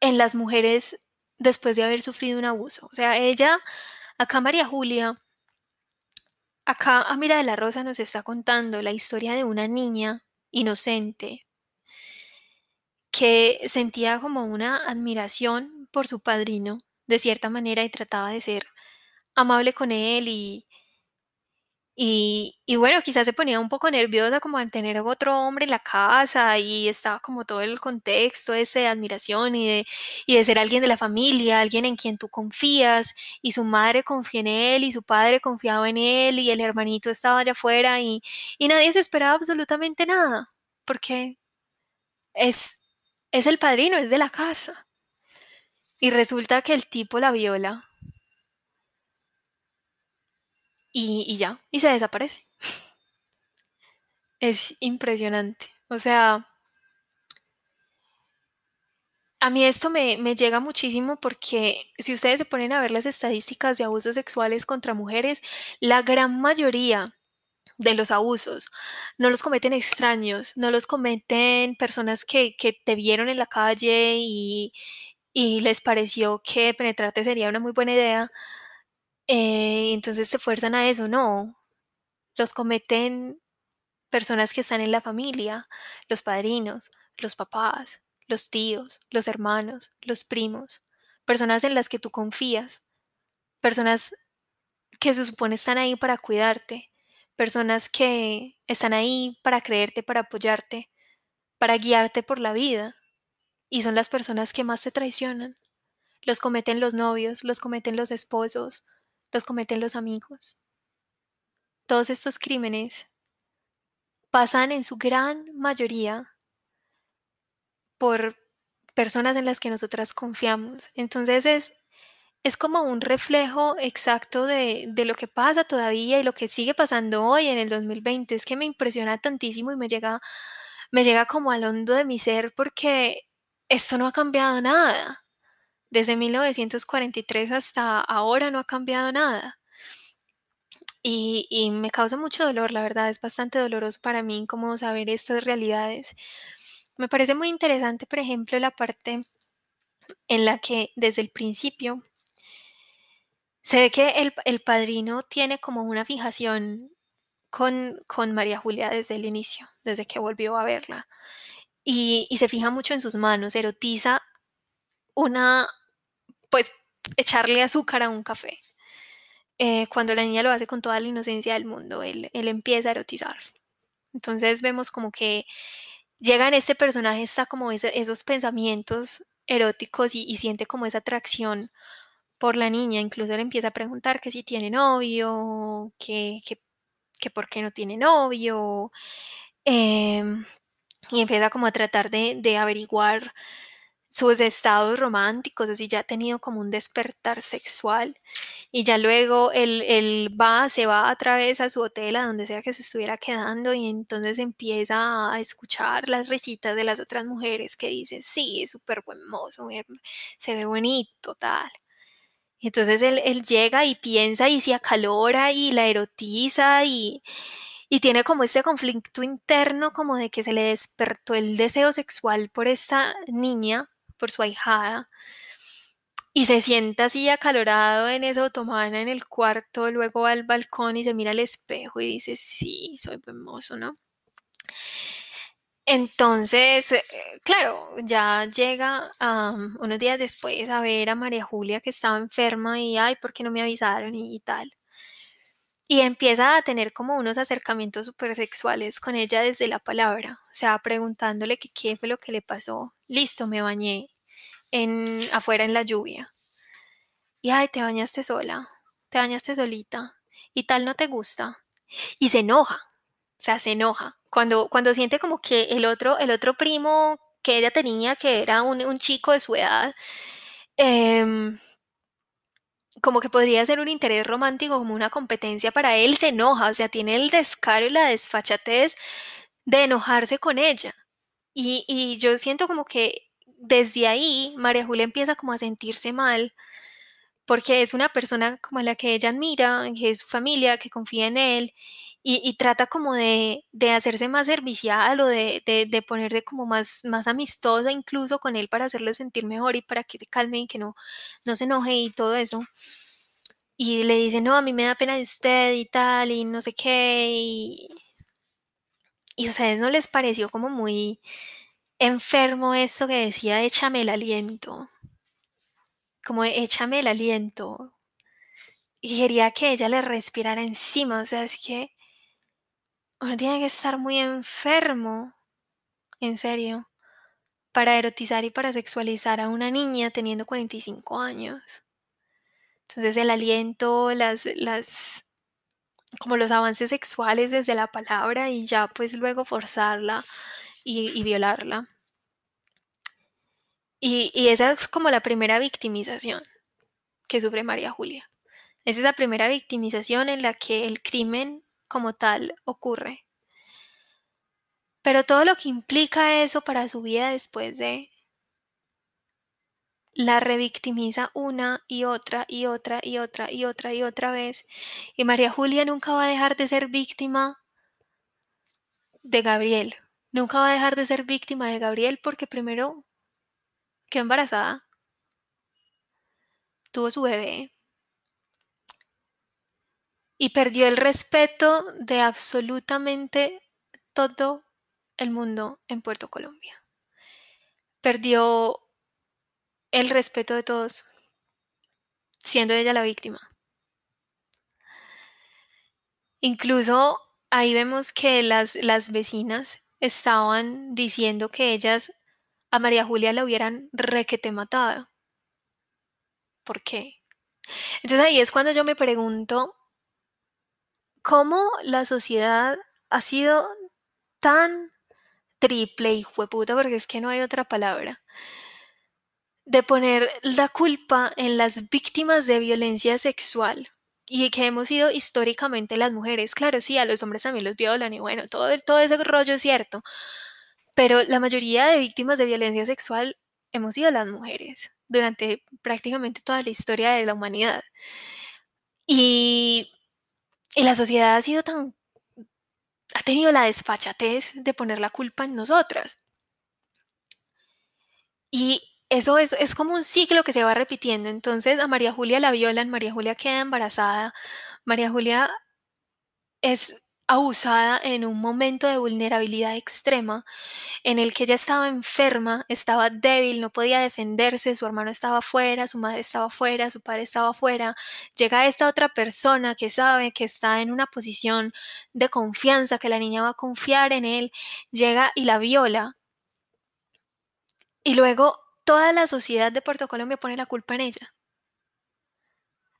en las mujeres después de haber sufrido un abuso. O sea, ella, acá María Julia, acá Amira de la Rosa nos está contando la historia de una niña inocente que sentía como una admiración por su padrino, de cierta manera, y trataba de ser amable con él y, y, y, bueno, quizás se ponía un poco nerviosa como al tener otro hombre en la casa y estaba como todo el contexto ese de admiración y de, y de ser alguien de la familia, alguien en quien tú confías y su madre confía en él y su padre confiaba en él y el hermanito estaba allá afuera y, y nadie se esperaba absolutamente nada porque es, es el padrino, es de la casa. Y resulta que el tipo la viola y, y ya, y se desaparece. Es impresionante. O sea, a mí esto me, me, llega muchísimo porque si ustedes se ponen a ver las estadísticas de abusos sexuales contra mujeres, la gran mayoría de los abusos no los cometen extraños, no los cometen personas que, que te vieron en la calle y, y les pareció que penetrarte sería una muy buena idea, eh, entonces se fuerzan a eso, no. Los cometen personas que están en la familia, los padrinos, los papás, los tíos, los hermanos, los primos, personas en las que tú confías, personas que se supone están ahí para cuidarte, personas que están ahí para creerte, para apoyarte, para guiarte por la vida, y son las personas que más te traicionan. Los cometen los novios, los cometen los esposos, los cometen los amigos. Todos estos crímenes pasan en su gran mayoría por personas en las que nosotras confiamos. Entonces es, es como un reflejo exacto de, de, lo que pasa todavía y lo que sigue pasando hoy en el 2020. Es que me impresiona tantísimo y me llega, me llega como al hondo de mi ser porque esto no ha cambiado nada. Desde 1943 hasta ahora no ha cambiado nada. Y, y, me causa mucho dolor, la verdad, es bastante doloroso para mí como saber estas realidades. Me parece muy interesante, por ejemplo, la parte en la que desde el principio se ve que el, el padrino tiene como una fijación con, con, María Julia desde el inicio, desde que volvió a verla. Y, y se fija mucho en sus manos, erotiza una, pues, echarle azúcar a un café. Eh, cuando la niña lo hace con toda la inocencia del mundo, él, él empieza a erotizar. Entonces vemos como que llega en este personaje, está como ese, esos pensamientos eróticos y, y, siente como esa atracción por la niña. Incluso le empieza a preguntar que si tiene novio, que, que, que por qué no tiene novio. Eh, y empieza como a tratar de, de averiguar sus estados románticos, o si ya ha tenido como un despertar sexual y ya luego él, va, se va otra vez a su hotel, a donde sea que se estuviera quedando y entonces empieza a escuchar las risitas de las otras mujeres que dicen, sí, es súper buen mozo, se ve bonito, tal. Entonces él, él, llega y piensa y se acalora y la erotiza y, y tiene como este conflicto interno como de que se le despertó el deseo sexual por esta niña por su ahijada y se sienta así acalorado en esa otomana en el cuarto, luego va al balcón y se mira al espejo y dice, sí, soy hermoso, ¿no? Entonces, eh, claro, ya llega unos días después a ver a María Julia que estaba enferma y, ay, ¿por qué no me avisaron? Y, y tal. Y empieza a tener como unos acercamientos súper sexuales con ella desde la palabra, o sea, preguntándole que qué fue lo que le pasó. Listo, me bañé en, afuera en la lluvia. Y ay, te bañaste sola, te bañaste solita, y tal no te gusta. Y se enoja, o sea, se enoja. Cuando, cuando siente como que el otro, el otro primo que ella tenía, que era un, un chico de su edad, eh, como que podría ser un interés romántico, como una competencia para él, se enoja, o sea, tiene el descaro y la desfachatez de enojarse con ella. Y, y yo siento como que desde ahí María Julia empieza como a sentirse mal, porque es una persona como la que ella admira, que es su familia, que confía en él, y, trata como de, de, hacerse más servicial o de, de, ponerse como más, más amistosa incluso con él para hacerle sentir mejor y para que se calme y que no, no se enoje y todo eso. Y le dice, no, a mí me da pena de usted y tal, y no sé qué. Y, y a ustedes no les pareció como muy enfermo eso que decía, échame el aliento. Como échame el aliento. Y quería que ella le respirara encima. O sea, es que uno tiene que estar muy enfermo, en serio, para erotizar y para sexualizar a una niña teniendo 45 años. Entonces el aliento, las, las, como los avances sexuales desde la palabra y ya pues luego forzarla y, y violarla. Y, esa es como la primera victimización que sufre María Julia. Es esa primera victimización en la que el crimen como tal ocurre. Pero todo lo que implica eso para su vida después de la revictimiza una y otra y otra y otra y otra y otra vez. Y María Julia nunca va a dejar de ser víctima de Gabriel. Nunca va a dejar de ser víctima de Gabriel porque primero quedó embarazada. Tuvo su bebé. Y perdió el respeto de absolutamente todo el mundo en Puerto Colombia. Perdió el respeto de todos, siendo ella la víctima. Incluso ahí vemos que las, las vecinas estaban diciendo que ellas a María Julia la hubieran requete matado. ¿Por qué? Entonces ahí es cuando yo me pregunto cómo la sociedad ha sido tan triple y puta, porque es que no hay otra palabra, de poner la culpa en las víctimas de violencia sexual y que hemos sido históricamente las mujeres. Claro, sí, a los hombres también los violan y bueno, todo, todo ese rollo es cierto, pero la mayoría de víctimas de violencia sexual hemos sido las mujeres durante prácticamente toda la historia de la humanidad. Y, y la sociedad ha sido tan ha tenido la desfachatez de poner la culpa en nosotras. Y eso es, es, como un ciclo que se va repitiendo. Entonces a María Julia la violan, María Julia queda embarazada, María Julia es abusada en un momento de vulnerabilidad extrema en el que ella estaba enferma, estaba débil, no podía defenderse, su hermano estaba afuera, su madre estaba afuera, su padre estaba afuera. Llega esta otra persona que sabe que está en una posición de confianza, que la niña va a confiar en él, llega y la viola. Y luego toda la sociedad de Puerto Colombia pone la culpa en ella.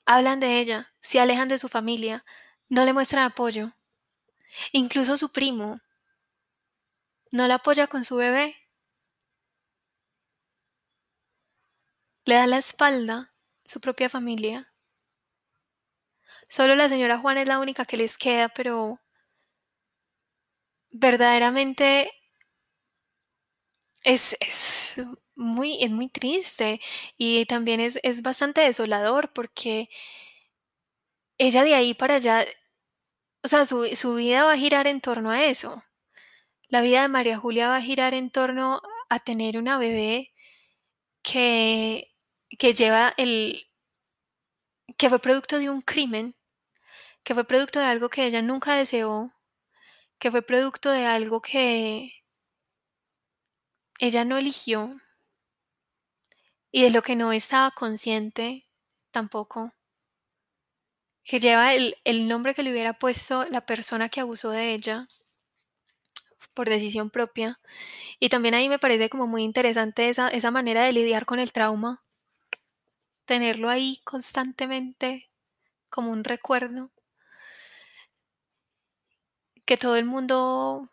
Hablan de ella, se alejan de su familia, no le muestran apoyo. Incluso su primo no la apoya con su bebé. Le da la espalda su propia familia. Solo la señora Juana es la única que les queda, pero verdaderamente es, es muy, es muy triste y también es, es bastante desolador porque ella de ahí para allá o sea, su, su vida va a girar en torno a eso. La vida de María Julia va a girar en torno a tener una bebé que, que lleva el... que fue producto de un crimen, que fue producto de algo que ella nunca deseó, que fue producto de algo que ella no eligió y de lo que no estaba consciente tampoco que lleva el, el nombre que le hubiera puesto la persona que abusó de ella por decisión propia. Y también ahí me parece como muy interesante esa, esa manera de lidiar con el trauma, tenerlo ahí constantemente como un recuerdo, que todo el mundo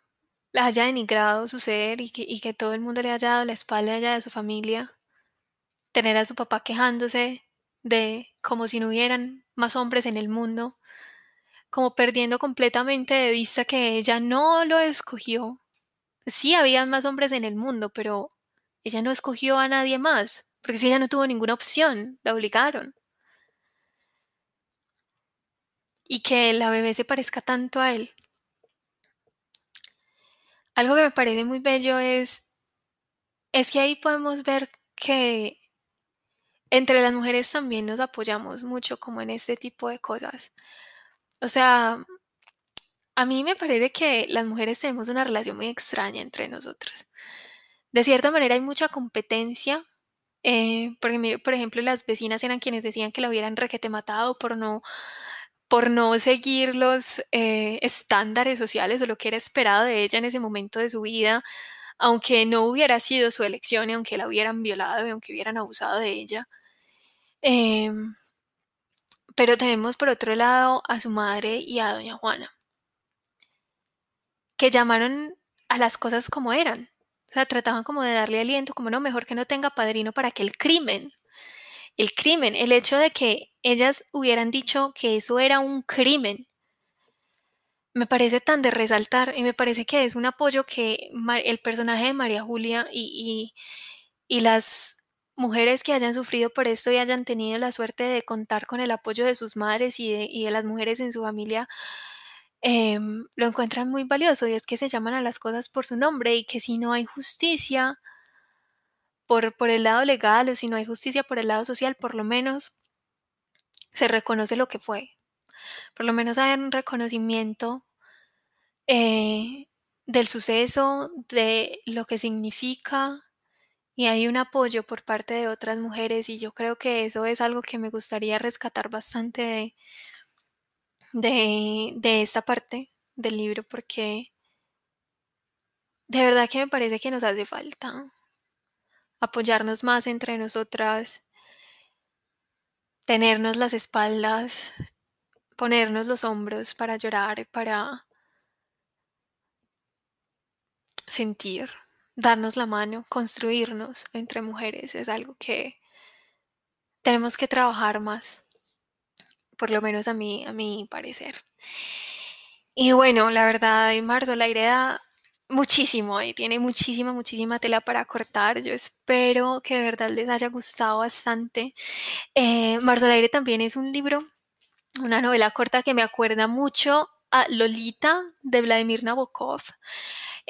la haya denigrado su ser y que, y que todo el mundo le haya dado la espalda allá de su familia, tener a su papá quejándose de como si no hubieran más hombres en el mundo, como perdiendo completamente de vista que ella no lo escogió. Sí, había más hombres en el mundo, pero ella no escogió a nadie más, porque si ella no tuvo ninguna opción, la obligaron. Y que la bebé se parezca tanto a él. Algo que me parece muy bello es, es que ahí podemos ver que entre las mujeres también nos apoyamos mucho como en este tipo de cosas. O sea, a mí me parece que las mujeres tenemos una relación muy extraña entre nosotras. De cierta manera hay mucha competencia. Eh, porque, por ejemplo, las vecinas eran quienes decían que la hubieran requete matado por no, por no seguir los eh, estándares sociales o lo que era esperado de ella en ese momento de su vida, aunque no hubiera sido su elección y aunque la hubieran violado y aunque hubieran abusado de ella. Em, pero tenemos por otro lado a su madre y a doña Juana, que llamaron a las cosas como eran. O sea, trataban como de darle aliento, como no, mejor que no tenga padrino para que el crimen, el crimen, el hecho de que ellas hubieran dicho que eso era un crimen, me parece tan de resaltar y me parece que es un apoyo que el personaje de María Julia y, y, y las mujeres que hayan sufrido por esto y hayan tenido la suerte de contar con el apoyo de sus madres y de, las mujeres en su familia, em, lo encuentran muy valioso y es que se llaman a las cosas por su nombre y que si no hay justicia por, el lado legal o si no hay justicia por el lado social, por lo menos se reconoce lo que fue. Por lo menos hay un reconocimiento eh, del suceso, de lo que significa, y hay un apoyo por parte de otras mujeres y yo creo que eso es algo que me gustaría rescatar bastante de, de, esta parte del libro porque de verdad que me parece que nos hace falta apoyarnos más entre nosotras, tenernos las espaldas, ponernos los hombros para llorar, para sentir, darnos la mano, construirnos entre mujeres. Es algo que tenemos que trabajar más, por lo menos a mí, a mi parecer. Y bueno, la verdad, marzo la idea muchísimo y tiene muchísima, muchísima tela para cortar. Yo espero que de verdad les haya gustado bastante. Eh, Marzo al aire también es un libro, una novela corta que me acuerda mucho a Lolita de Vladimir Nabokov,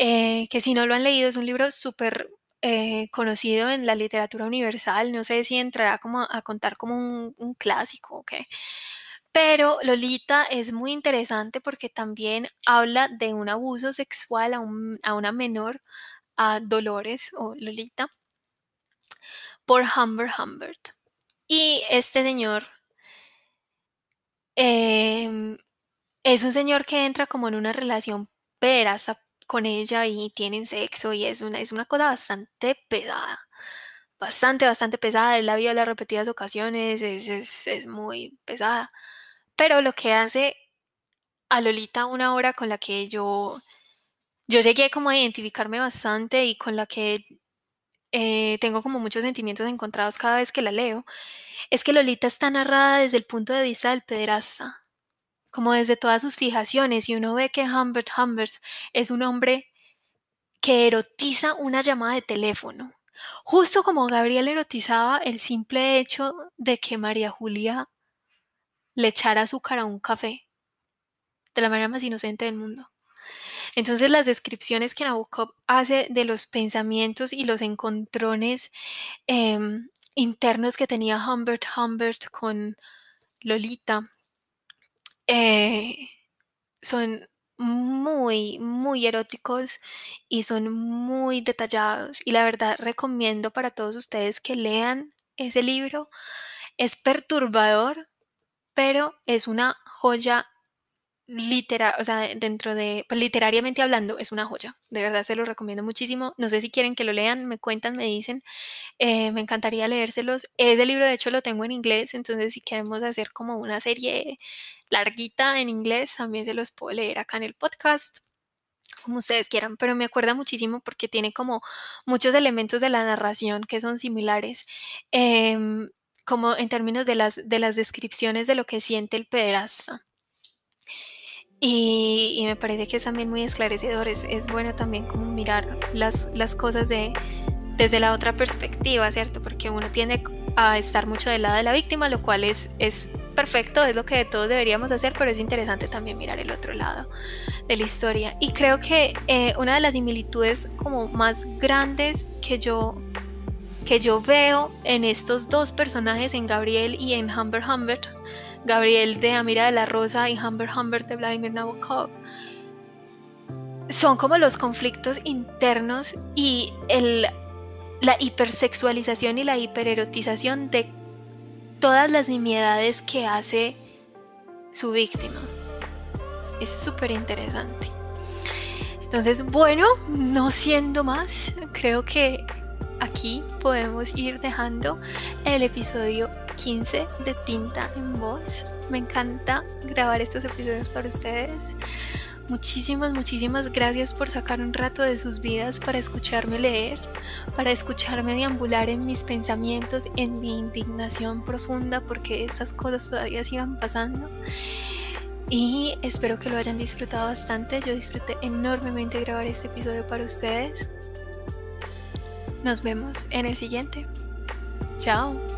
eh, que si no lo han leído es un libro súper eh, conocido en la literatura universal. No sé si entrará como a contar como un, clásico o. Pero Lolita es muy interesante porque también habla de un abuso sexual a, una menor, a Dolores o Lolita, por Humber Humbert. Y este señor em, es un señor que entra como en una relación pederasta con ella y tienen sexo y es una, es una cosa bastante pesada. Bastante, bastante pesada. Él la vio las repetidas ocasiones, es, es, es muy pesada. Pero lo que hace a Lolita una obra con la que yo, yo llegué como a identificarme bastante y con la que eh, tengo como muchos sentimientos encontrados cada vez que la leo, es que Lolita está narrada desde el punto de vista del pederasta, como desde todas sus fijaciones, y uno ve que Humbert Humbert es un hombre que erotiza una llamada de teléfono, justo como Gabriel erotizaba el simple hecho de que María Julia le echar azúcar a un café, de la manera más inocente del mundo. Entonces las descripciones que Nabokov hace de los pensamientos y los encontrones em, internos que tenía Humbert Humbert con Lolita eh, son muy, muy eróticos y son muy detallados. Y la verdad recomiendo para todos ustedes que lean ese libro. Es perturbador, pero es una joya literal, o sea, dentro de, pues, literariamente hablando, es una joya. De verdad se lo recomiendo muchísimo. No sé si quieren que lo lean, me cuentan, me dicen. Eh, me encantaría leérselos. Ese libro, de hecho, lo tengo en inglés, entonces si queremos hacer como una serie larguita en inglés, también se los puedo leer acá en el podcast como ustedes quieran, pero me acuerda muchísimo porque tiene como muchos elementos de la narración que son similares. Em, como en términos de las, de las descripciones de lo que siente el pederasta. Y, me parece que es también muy esclarecedor, es, bueno también como mirar las, las cosas de, desde la otra perspectiva, ¿cierto? Porque uno tiende a estar mucho del lado de la víctima, lo cual es, es perfecto, es lo que todos deberíamos hacer, pero es interesante también mirar el otro lado de la historia. Y creo que eh, una de las similitudes como más grandes que yo que yo veo en estos dos personajes, en Gabriel y en Humber Humbert, Gabriel de Amira de la Rosa y Humber Humbert de Vladimir Nabokov, son como los conflictos internos y el, la hipersexualización y la hipererotización de todas las nimiedades que hace su víctima. Es súper interesante. Entonces, bueno, no siendo más, creo que aquí podemos ir dejando el episodio 15 de Tinta en Voz. Me encanta grabar estos episodios para ustedes. Muchísimas, muchísimas gracias por sacar un rato de sus vidas para escucharme leer, para escucharme deambular en mis pensamientos, en mi indignación profunda porque estas cosas todavía sigan pasando. Y espero que lo hayan disfrutado bastante. Yo disfruté enormemente grabar este episodio para ustedes. Nos vemos en el siguiente. Chao.